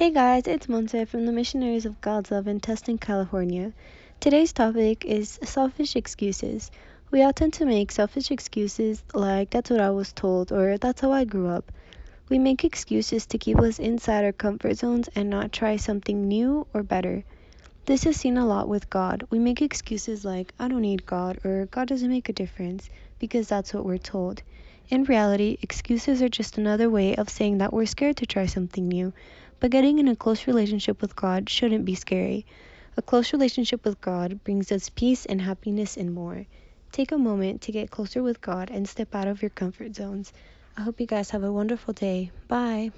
Hey guys, it's Monse from the Missionaries of God's Love in Tustin, California. Today's topic is selfish excuses. We all tend to make selfish excuses like that's what I was told or that's how I grew up. We make excuses to keep us inside our comfort zones and not try something new or better. This is seen a lot with God. We make excuses like I don't need God or God doesn't make a difference because that's what we're told. In reality, excuses are just another way of saying that we're scared to try something new. But getting in a close relationship with God shouldn't be scary. A close relationship with God brings us peace and happiness and more. Take a moment to get closer with God and step out of your comfort zones. I hope you guys have a wonderful day. Bye.